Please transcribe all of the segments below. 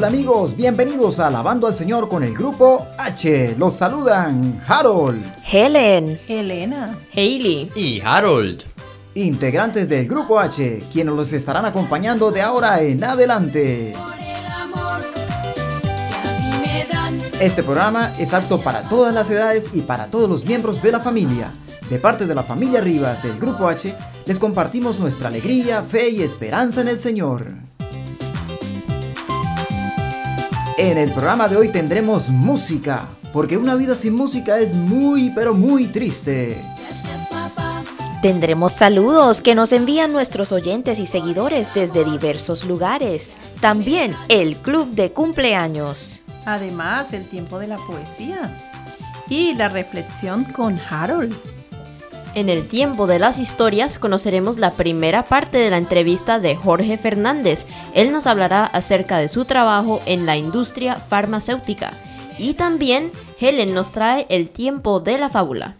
Hola amigos, bienvenidos a Alabando al Señor con el grupo H. Los saludan Harold, Helen, Elena, Hailey y Harold. integrantes del grupo H, quienes los estarán acompañando de ahora en adelante. Este programa es apto para todas las edades y para todos los miembros de la familia. De parte de la familia Rivas del Grupo H, les compartimos nuestra alegría, fe y esperanza en el Señor. En el programa de hoy tendremos música, porque una vida sin música es muy, pero muy triste. Tendremos saludos que nos envían nuestros oyentes y seguidores desde diversos lugares. También el club de cumpleaños. además el tiempo de la poesía y la reflexión con Harold. En el tiempo de las historias conoceremos la primera parte de la entrevista de Jorge Fernández. Él nos hablará acerca de su trabajo en la industria farmacéutica. Y también Helen nos trae el tiempo de la fábula.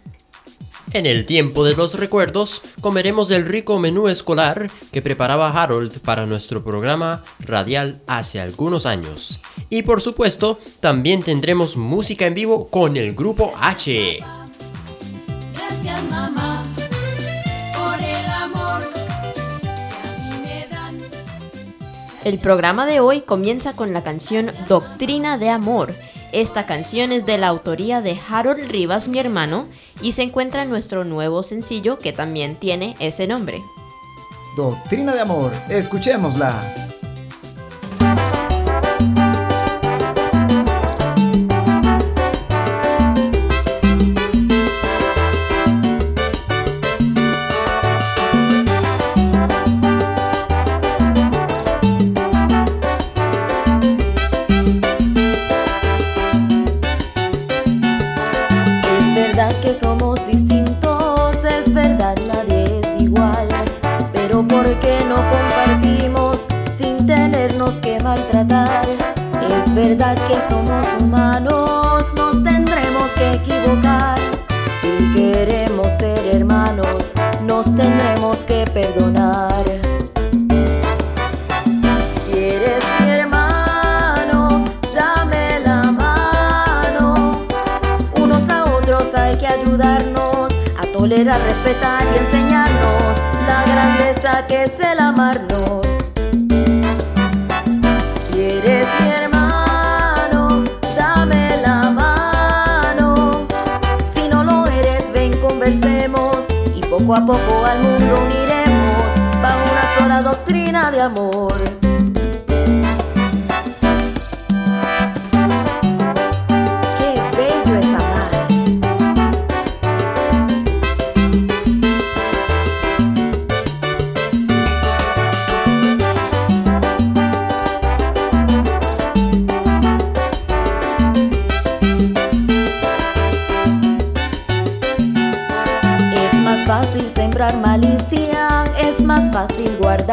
En el tiempo de los recuerdos, comeremos el rico menú escolar que preparaba Harold para nuestro programa radial hace algunos años. Y por supuesto, también tendremos música en vivo con el grupo H. Gracias mamá por el amor que a mí me dan. El programa de hoy comienza con la canción Doctrina de Amor. Esta canción es de la autoría de Harold Rivas, mi hermano, y se encuentra en nuestro nuevo sencillo que también tiene ese nombre. Doctrina de amor, escuchémosla. Que somos distintos, es verdad nadie es igual, pero ¿por qué no compartimos sin tenernos que maltratar? Es verdad que somos humanos, nos tendremos que equivocar. Si queremos ser hermanos, nos tendremos que perdonar. Tolerar, respetar y enseñarnos la grandeza que es el amarnos. Si eres mi hermano, dame la mano. Si no lo eres, ven, conversemos y poco a poco al mundo uniremos bajo una sola doctrina de amor.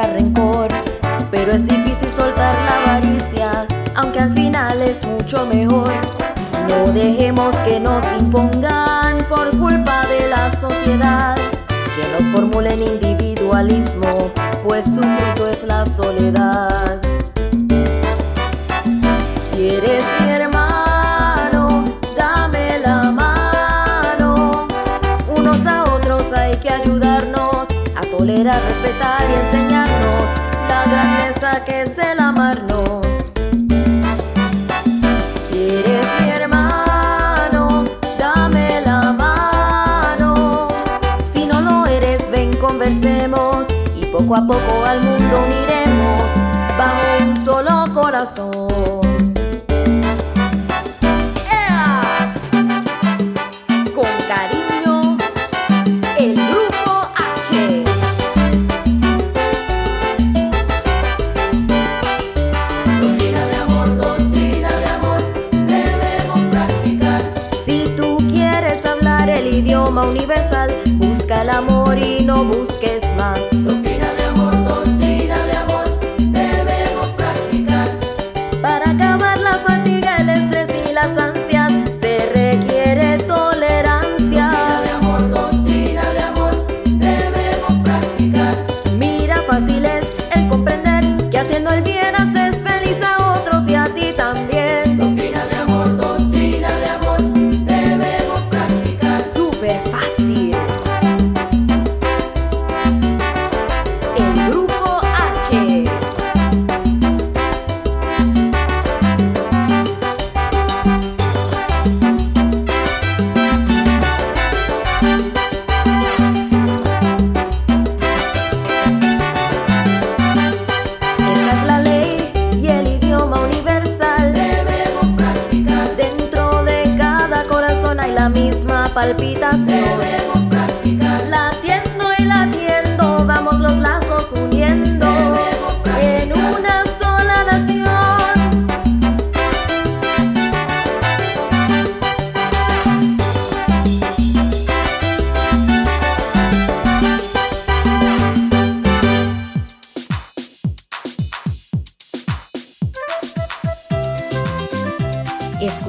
Rencor, pero es difícil soltar la avaricia, aunque al final es mucho mejor. No dejemos que nos impongan por culpa de la sociedad, que nos formulen individualismo, pues su fruto es la soledad. A poco al mundo uniremos bajo un solo corazón.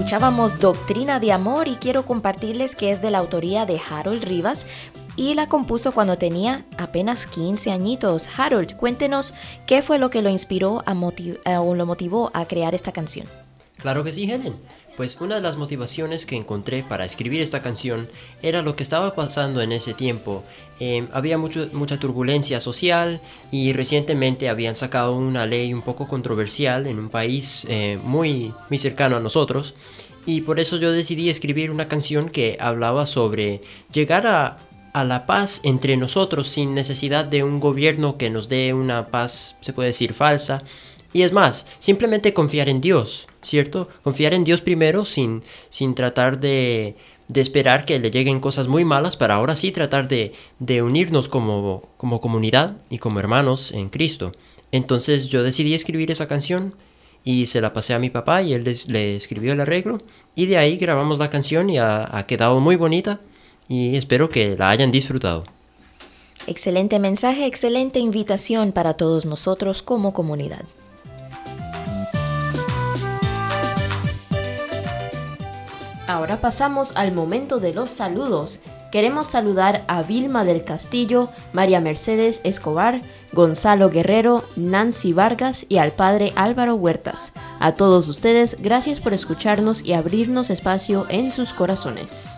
Escuchábamos Doctrina de Amor y quiero compartirles que es de la autoría de Harold Rivas y la compuso cuando tenía apenas 15 añitos. Harold, cuéntenos qué fue lo que lo inspiró a o lo motivó a crear esta canción. Claro que sí, Helen. Pues una de las motivaciones que encontré para escribir esta canción era lo que estaba pasando en ese tiempo. Eh, había mucho- mucha turbulencia social y recientemente habían sacado una ley un poco controversial en un país eh, muy, muy cercano a nosotros. Y por eso yo decidí escribir una canción que hablaba sobre llegar a, a la paz entre nosotros sin necesidad de un gobierno que nos dé una paz, se puede decir, falsa. Y es más, simplemente confiar en Dios, ¿cierto? Confiar en Dios primero sin, sin tratar de, de esperar que le lleguen cosas muy malas para ahora sí tratar de, de unirnos como, como comunidad y como hermanos en Cristo. Entonces yo decidí escribir esa canción y se la pasé a mi papá y él le escribió el arreglo y de ahí grabamos la canción y ha quedado muy bonita y espero que la hayan disfrutado. Excelente mensaje, excelente invitación para todos nosotros como comunidad. Ahora pasamos al momento de los saludos. Queremos saludar a Vilma del Castillo, María Mercedes Escobar, Gonzalo Guerrero, Nancy Vargas y al padre Álvaro Huertas. A todos ustedes, gracias por escucharnos y abrirnos espacio en sus corazones.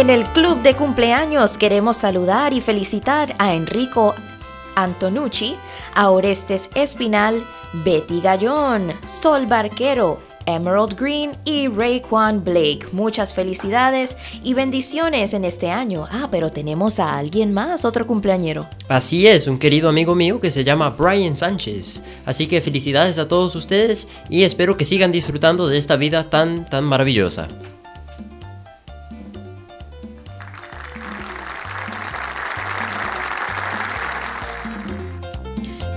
En el club de cumpleaños queremos saludar y felicitar a Enrico Antonucci, a Orestes Espinal, Betty Gallón, Sol Barquero, Emerald Green y Raekwon Blake. Muchas felicidades y bendiciones en este año. Ah, pero tenemos a alguien más, otro cumpleañero. Así es, un querido amigo mío que se llama Brian Sánchez. Así que felicidades a todos ustedes y espero que sigan disfrutando de esta vida tan tan maravillosa.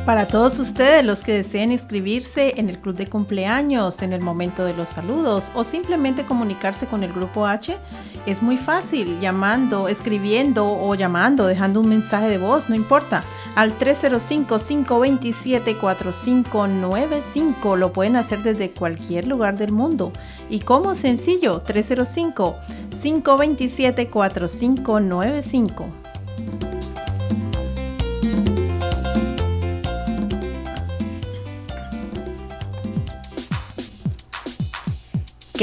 Para todos ustedes los que deseen inscribirse en el club de cumpleaños en el momento de los saludos o simplemente comunicarse con el grupo H, es muy fácil llamando, escribiendo o llamando, dejando un mensaje de voz, no importa, al 305-527-4595. Lo pueden hacer desde cualquier lugar del mundo. ¿Y cómo? Sencillo, 305-527-4595.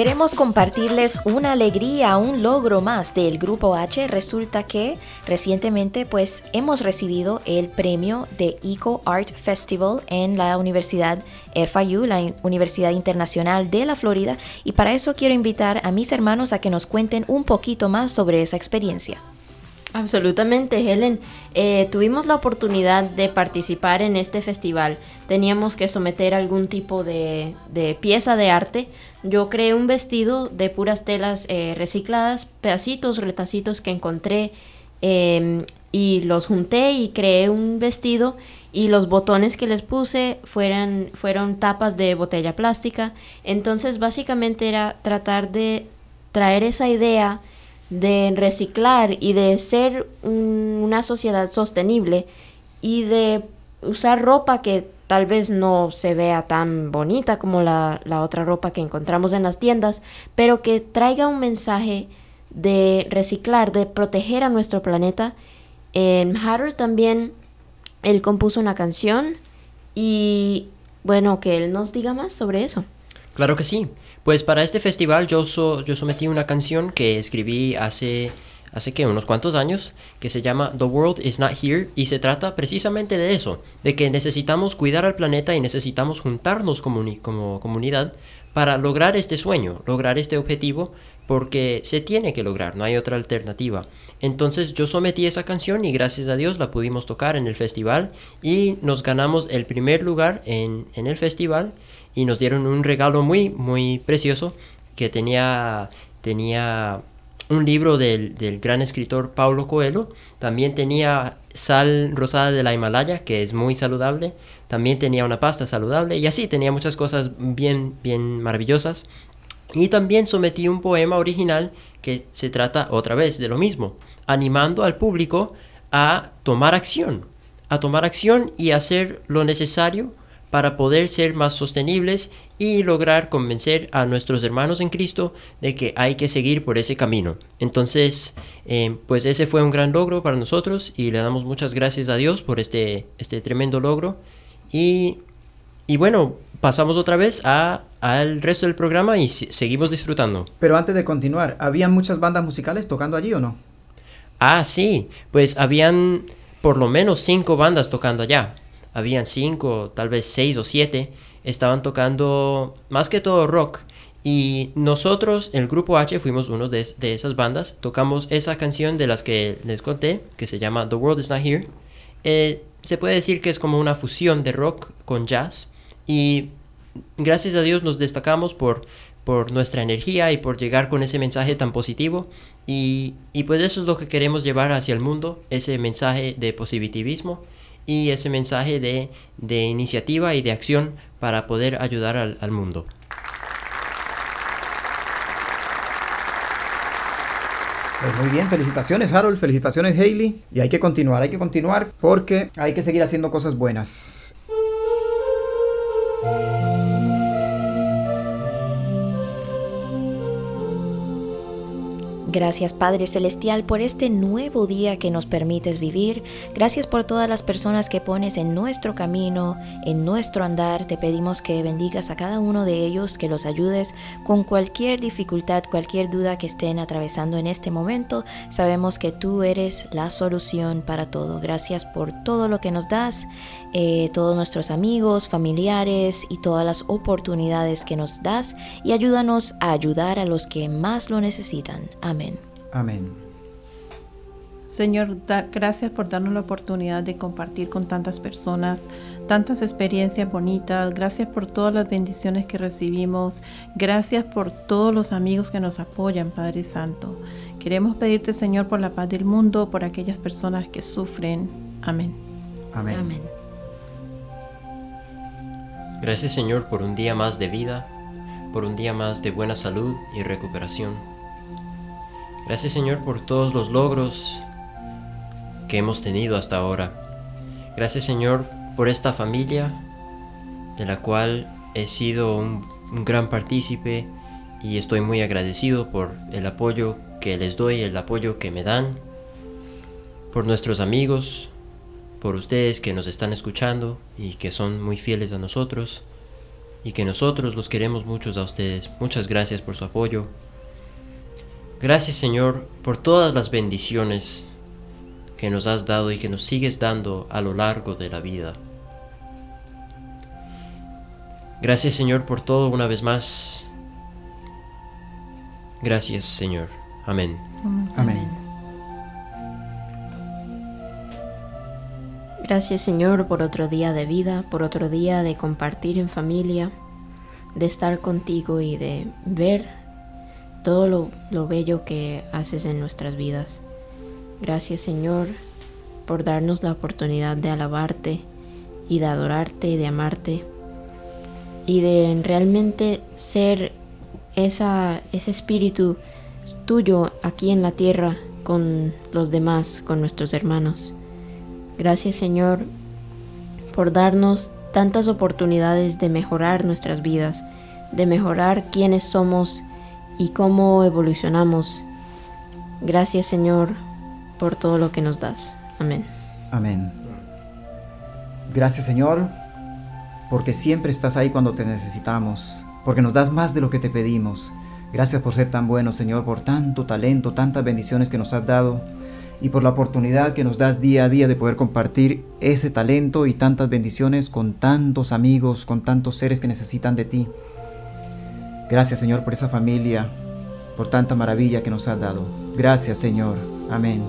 Queremos compartirles una alegría, un logro más del Grupo H. Resulta que recientemente pues hemos recibido el premio de Eco Art Festival en la Universidad FIU, la Universidad Internacional de la Florida, y para eso quiero invitar a mis hermanos a que nos cuenten un poquito más sobre esa experiencia. Absolutamente, Helen. Eh, tuvimos la oportunidad de participar en este festival. Teníamos que someter algún tipo de, pieza de arte. Yo creé un vestido de puras telas eh, recicladas, pedacitos, retacitos que encontré eh, y los junté y creé un vestido y los botones que les puse fueron tapas de botella plástica. Entonces básicamente era tratar de traer esa idea de reciclar y de ser un- una sociedad sostenible y de usar ropa que tal vez no se vea tan bonita como la, la otra ropa que encontramos en las tiendas, pero que traiga un mensaje de reciclar, de proteger a nuestro planeta. En Harold también, él compuso una canción y bueno, que él nos diga más sobre eso. Claro que sí. Pues para este festival yo, so- yo sometí una canción que escribí hace, hace que unos cuantos años, que se llama The World is Not Here y se trata precisamente de eso, de que necesitamos cuidar al planeta y necesitamos juntarnos como comunidad para lograr este sueño, lograr este objetivo, porque se tiene que lograr, no hay otra alternativa. Entonces yo sometí esa canción y gracias a Dios la pudimos tocar en el festival y nos ganamos el primer lugar en, en el festival y nos dieron un regalo muy, muy precioso que tenía, tenía un libro del, del gran escritor Paulo Coelho, también tenía sal rosada de la Himalaya, que es muy saludable, también tenía una pasta saludable y así tenía muchas cosas bien, bien maravillosas. Y también sometí un poema original que se trata otra vez de lo mismo, animando al público a tomar acción, a tomar acción y hacer lo necesario para poder ser más sostenibles y lograr convencer a nuestros hermanos en Cristo de que hay que seguir por ese camino. Entonces, eh, pues ese fue un gran logro para nosotros y le damos muchas gracias a Dios por este, este tremendo logro. Y, y bueno, pasamos otra vez a, al resto del programa y seguimos disfrutando. Pero antes de continuar, ¿habían muchas bandas musicales tocando allí o no? Ah, sí, pues habían por lo menos cinco bandas tocando allá. Habían cinco, tal vez seis o siete. Estaban tocando más que todo rock. Y nosotros, el grupo H, fuimos uno de, de esas bandas. Tocamos esa canción de las que les conté, que se llama The World Is Not Here. Eh, se puede decir que es como una fusión de rock con jazz. Y gracias a Dios nos destacamos por, por nuestra energía y por llegar con ese mensaje tan positivo. Y, y pues eso es lo que queremos llevar hacia el mundo, ese mensaje de positivismo y ese mensaje de, de iniciativa y de acción para poder ayudar al, al mundo. Pues muy bien, felicitaciones Harold, felicitaciones Hailey. Y hay que continuar, hay que continuar porque hay que seguir haciendo cosas buenas. Gracias Padre Celestial por este nuevo día que nos permites vivir. Gracias por todas las personas que pones en nuestro camino, en nuestro andar. Te pedimos que bendigas a cada uno de ellos, que los ayudes con cualquier dificultad, cualquier duda que estén atravesando en este momento. Sabemos que tú eres la solución para todo. Gracias por todo lo que nos das, eh, todos nuestros amigos, familiares y todas las oportunidades que nos das. Y ayúdanos a ayudar a los que más lo necesitan. Amén. Amén. Señor, da- gracias por darnos la oportunidad de compartir con tantas personas, tantas experiencias bonitas. Gracias por todas las bendiciones que recibimos. Gracias por todos los amigos que nos apoyan, Padre Santo. Queremos pedirte, Señor, por la paz del mundo, por aquellas personas que sufren. Amén. Amén. Amén. Gracias Señor por un día más de vida, por un día más de buena salud y recuperación. Gracias Señor por todos los logros que hemos tenido hasta ahora. Gracias Señor por esta familia de la cual he sido un, gran partícipe y estoy muy agradecido por el apoyo que les doy, el apoyo que me dan, por nuestros amigos, por ustedes que nos están escuchando y que son muy fieles a nosotros y que nosotros los queremos muchos a ustedes. Muchas gracias por su apoyo. Gracias Señor por todas las bendiciones que nos has dado y que nos sigues dando a lo largo de la vida. Gracias Señor por todo una vez más. Gracias Señor. Amén. Amén. Gracias Señor por otro día de vida, por otro día de compartir en familia, de estar contigo y de ver todo lo, lo bello que haces en nuestras vidas. Gracias Señor por darnos la oportunidad de alabarte y de adorarte y de amarte y de realmente ser esa, ese espíritu tuyo aquí en la tierra con los demás, con nuestros hermanos. Gracias Señor por darnos tantas oportunidades de mejorar nuestras vidas, de mejorar quiénes somos y cómo evolucionamos. Gracias Señor por todo lo que nos das. Amén. Amén. Gracias Señor, porque siempre estás ahí cuando te necesitamos, porque nos das más de lo que te pedimos. Gracias por ser tan bueno, Señor, por tanto talento, tantas bendiciones que nos has dado y por la oportunidad que nos das día a día de poder compartir ese talento y tantas bendiciones con tantos amigos, con tantos seres que necesitan de ti. Gracias, Señor, por esa familia, por tanta maravilla que nos has dado. Gracias, Señor. Amén.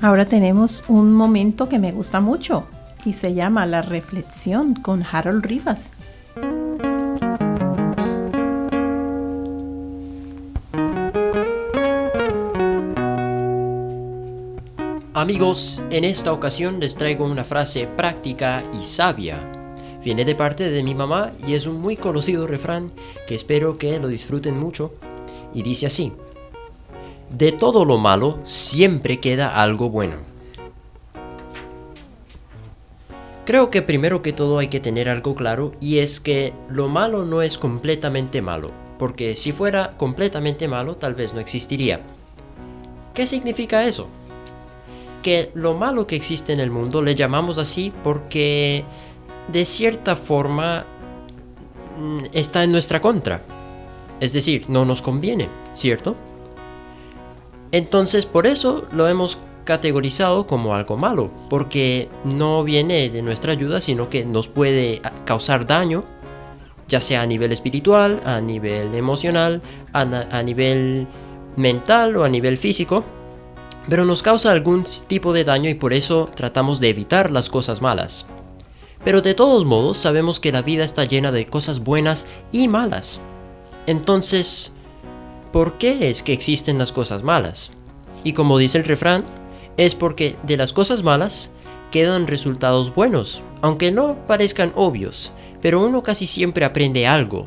Ahora tenemos un momento que me gusta mucho y se llama La Reflexión con Harold Rivas. Amigos, en esta ocasión les traigo una frase práctica y sabia. Viene de parte de mi mamá y es un muy conocido refrán que espero que lo disfruten mucho. Y dice así, de todo lo malo siempre queda algo bueno. Creo que primero que todo hay que tener algo claro y es que lo malo no es completamente malo, porque si fuera completamente malo tal vez no existiría. ¿Qué significa eso? Que lo malo que existe en el mundo le llamamos así porque de cierta forma mm, está en nuestra contra. Es decir, no nos conviene, ¿cierto? Entonces por eso lo hemos categorizado como algo malo, porque no viene de nuestra ayuda, sino que nos puede causar daño, ya sea a nivel espiritual, a nivel emocional, a, a nivel mental o a nivel físico, pero nos causa algún tipo de daño y por eso tratamos de evitar las cosas malas. Pero de todos modos sabemos que la vida está llena de cosas buenas y malas. Entonces, ¿por qué es que existen las cosas malas? Y como dice el refrán, es porque de las cosas malas quedan resultados buenos, aunque no parezcan obvios, pero uno casi siempre aprende algo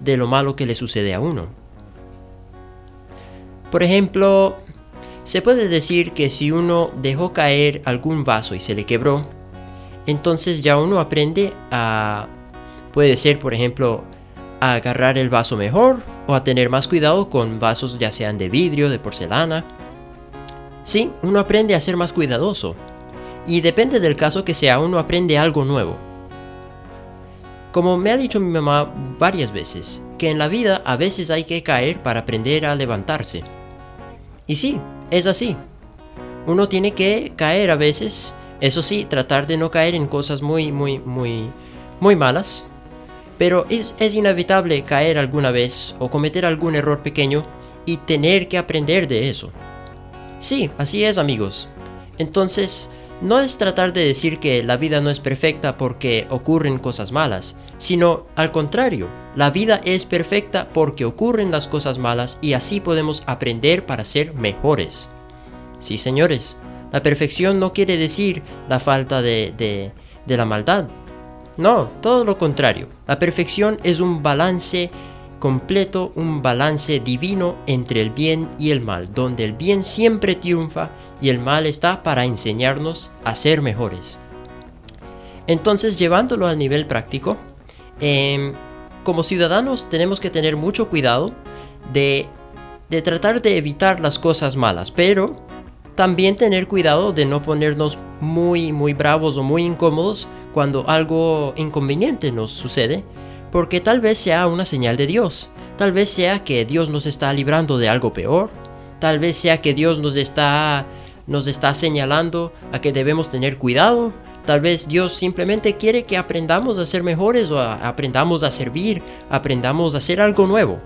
de lo malo que le sucede a uno. Por ejemplo, se puede decir que si uno dejó caer algún vaso y se le quebró, entonces ya uno aprende a, puede ser por ejemplo, a agarrar el vaso mejor o a tener más cuidado con vasos ya sean de vidrio, de porcelana. Sí, uno aprende a ser más cuidadoso. Y depende del caso que sea, uno aprende algo nuevo. Como me ha dicho mi mamá varias veces, que en la vida a veces hay que caer para aprender a levantarse. Y sí, es así. Uno tiene que caer a veces, eso sí, tratar de no caer en cosas muy, muy, muy, muy malas. Pero es, es inevitable caer alguna vez o cometer algún error pequeño y tener que aprender de eso. Sí, así es amigos. Entonces, no es tratar de decir que la vida no es perfecta porque ocurren cosas malas, sino al contrario, la vida es perfecta porque ocurren las cosas malas y así podemos aprender para ser mejores. Sí, señores, la perfección no quiere decir la falta de, de, de la maldad. No, todo lo contrario. La perfección es un balance completo, un balance divino entre el bien y el mal, donde el bien siempre triunfa y el mal está para enseñarnos a ser mejores. Entonces, llevándolo al nivel práctico, em, como ciudadanos tenemos que tener mucho cuidado de, de tratar de evitar las cosas malas, pero también tener cuidado de no ponernos muy, muy bravos o muy incómodos cuando algo inconveniente nos sucede, porque tal vez sea una señal de Dios, tal vez sea que Dios nos está librando de algo peor, tal vez sea que Dios nos está nos está señalando a que debemos tener cuidado, tal vez Dios simplemente quiere que aprendamos a ser mejores o a, aprendamos a servir, aprendamos a hacer algo nuevo.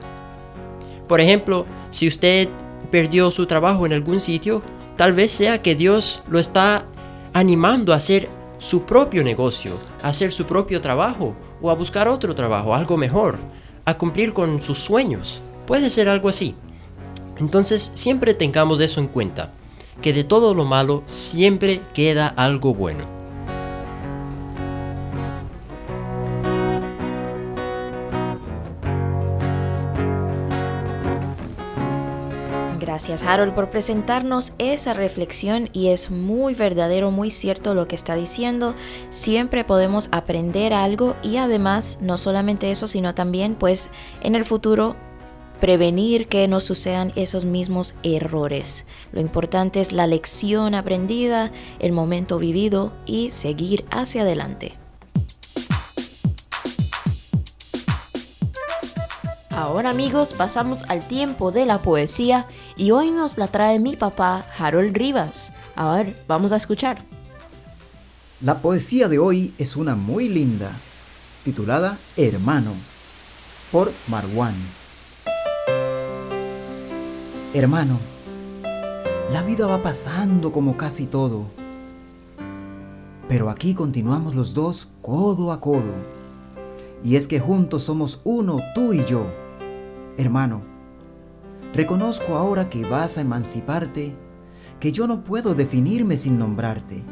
Por ejemplo, si usted perdió su trabajo en algún sitio, tal vez sea que Dios lo está animando a hacer su propio negocio, a hacer su propio trabajo o a buscar otro trabajo, algo mejor, a cumplir con sus sueños. Puede ser algo así. Entonces siempre tengamos eso en cuenta, que de todo lo malo siempre queda algo bueno. Gracias Harold por presentarnos esa reflexión y es muy verdadero, muy cierto lo que está diciendo. Siempre podemos aprender algo y además no solamente eso, sino también pues en el futuro prevenir que nos sucedan esos mismos errores. Lo importante es la lección aprendida, el momento vivido y seguir hacia adelante. Ahora amigos pasamos al tiempo de la poesía y hoy nos la trae mi papá Harold Rivas. A ver, vamos a escuchar. La poesía de hoy es una muy linda, titulada Hermano, por Marwan. Hermano, la vida va pasando como casi todo, pero aquí continuamos los dos codo a codo. Y es que juntos somos uno, tú y yo. Hermano, reconozco ahora que vas a emanciparte, que yo no puedo definirme sin nombrarte,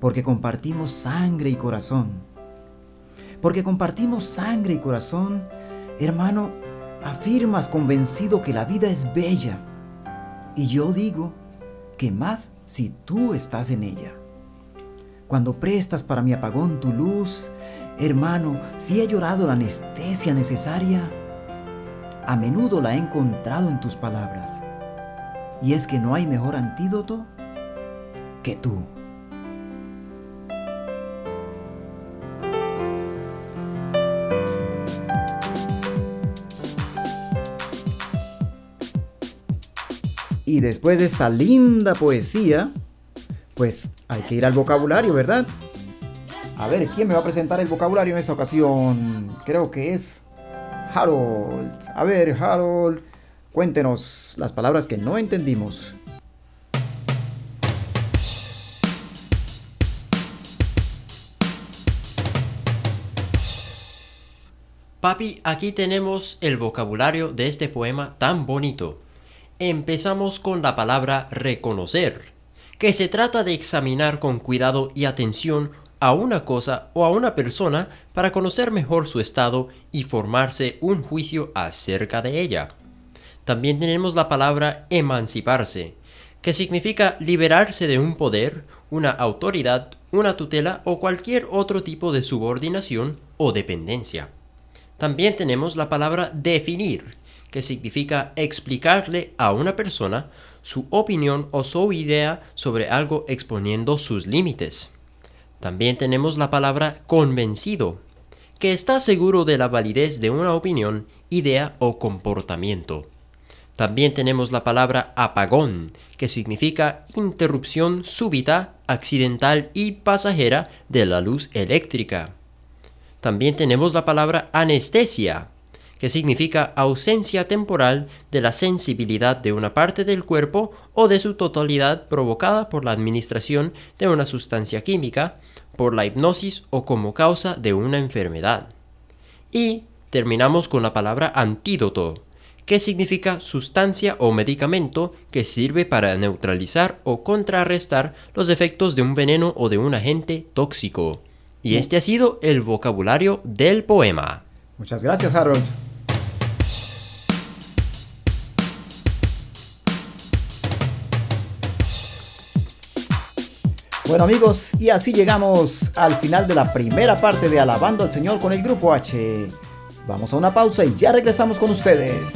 porque compartimos sangre y corazón. Porque compartimos sangre y corazón, hermano, afirmas convencido que la vida es bella. Y yo digo que más si tú estás en ella. Cuando prestas para mi apagón tu luz, hermano, si he llorado la anestesia necesaria, a menudo la he encontrado en tus palabras. Y es que no hay mejor antídoto que tú. Y después de esta linda poesía, pues hay que ir al vocabulario, ¿verdad? A ver, ¿quién me va a presentar el vocabulario en esta ocasión? Creo que es Harold. A ver, Harold, cuéntenos las palabras que no entendimos. Papi, aquí tenemos el vocabulario de este poema tan bonito. Empezamos con la palabra reconocer, que se trata de examinar con cuidado y atención a una cosa o a una persona para conocer mejor su estado y formarse un juicio acerca de ella. También tenemos la palabra emanciparse, que significa liberarse de un poder, una autoridad, una tutela o cualquier otro tipo de subordinación o dependencia. También tenemos la palabra definir, que significa explicarle a una persona su opinión o su idea sobre algo exponiendo sus límites. También tenemos la palabra convencido, que está seguro de la validez de una opinión, idea o comportamiento. También tenemos la palabra apagón, que significa interrupción súbita, accidental y pasajera de la luz eléctrica. También tenemos la palabra anestesia, que significa ausencia temporal de la sensibilidad de una parte del cuerpo o de su totalidad provocada por la administración de una sustancia química, por la hipnosis o como causa de una enfermedad. Y terminamos con la palabra antídoto, que significa sustancia o medicamento que sirve para neutralizar o contrarrestar los efectos de un veneno o de un agente tóxico. Y este ha sido el vocabulario del poema. Muchas gracias, Harold. Bueno amigos, y así llegamos al final de la primera parte de Alabando al Señor con el Grupo H. Vamos a una pausa y ya regresamos con ustedes.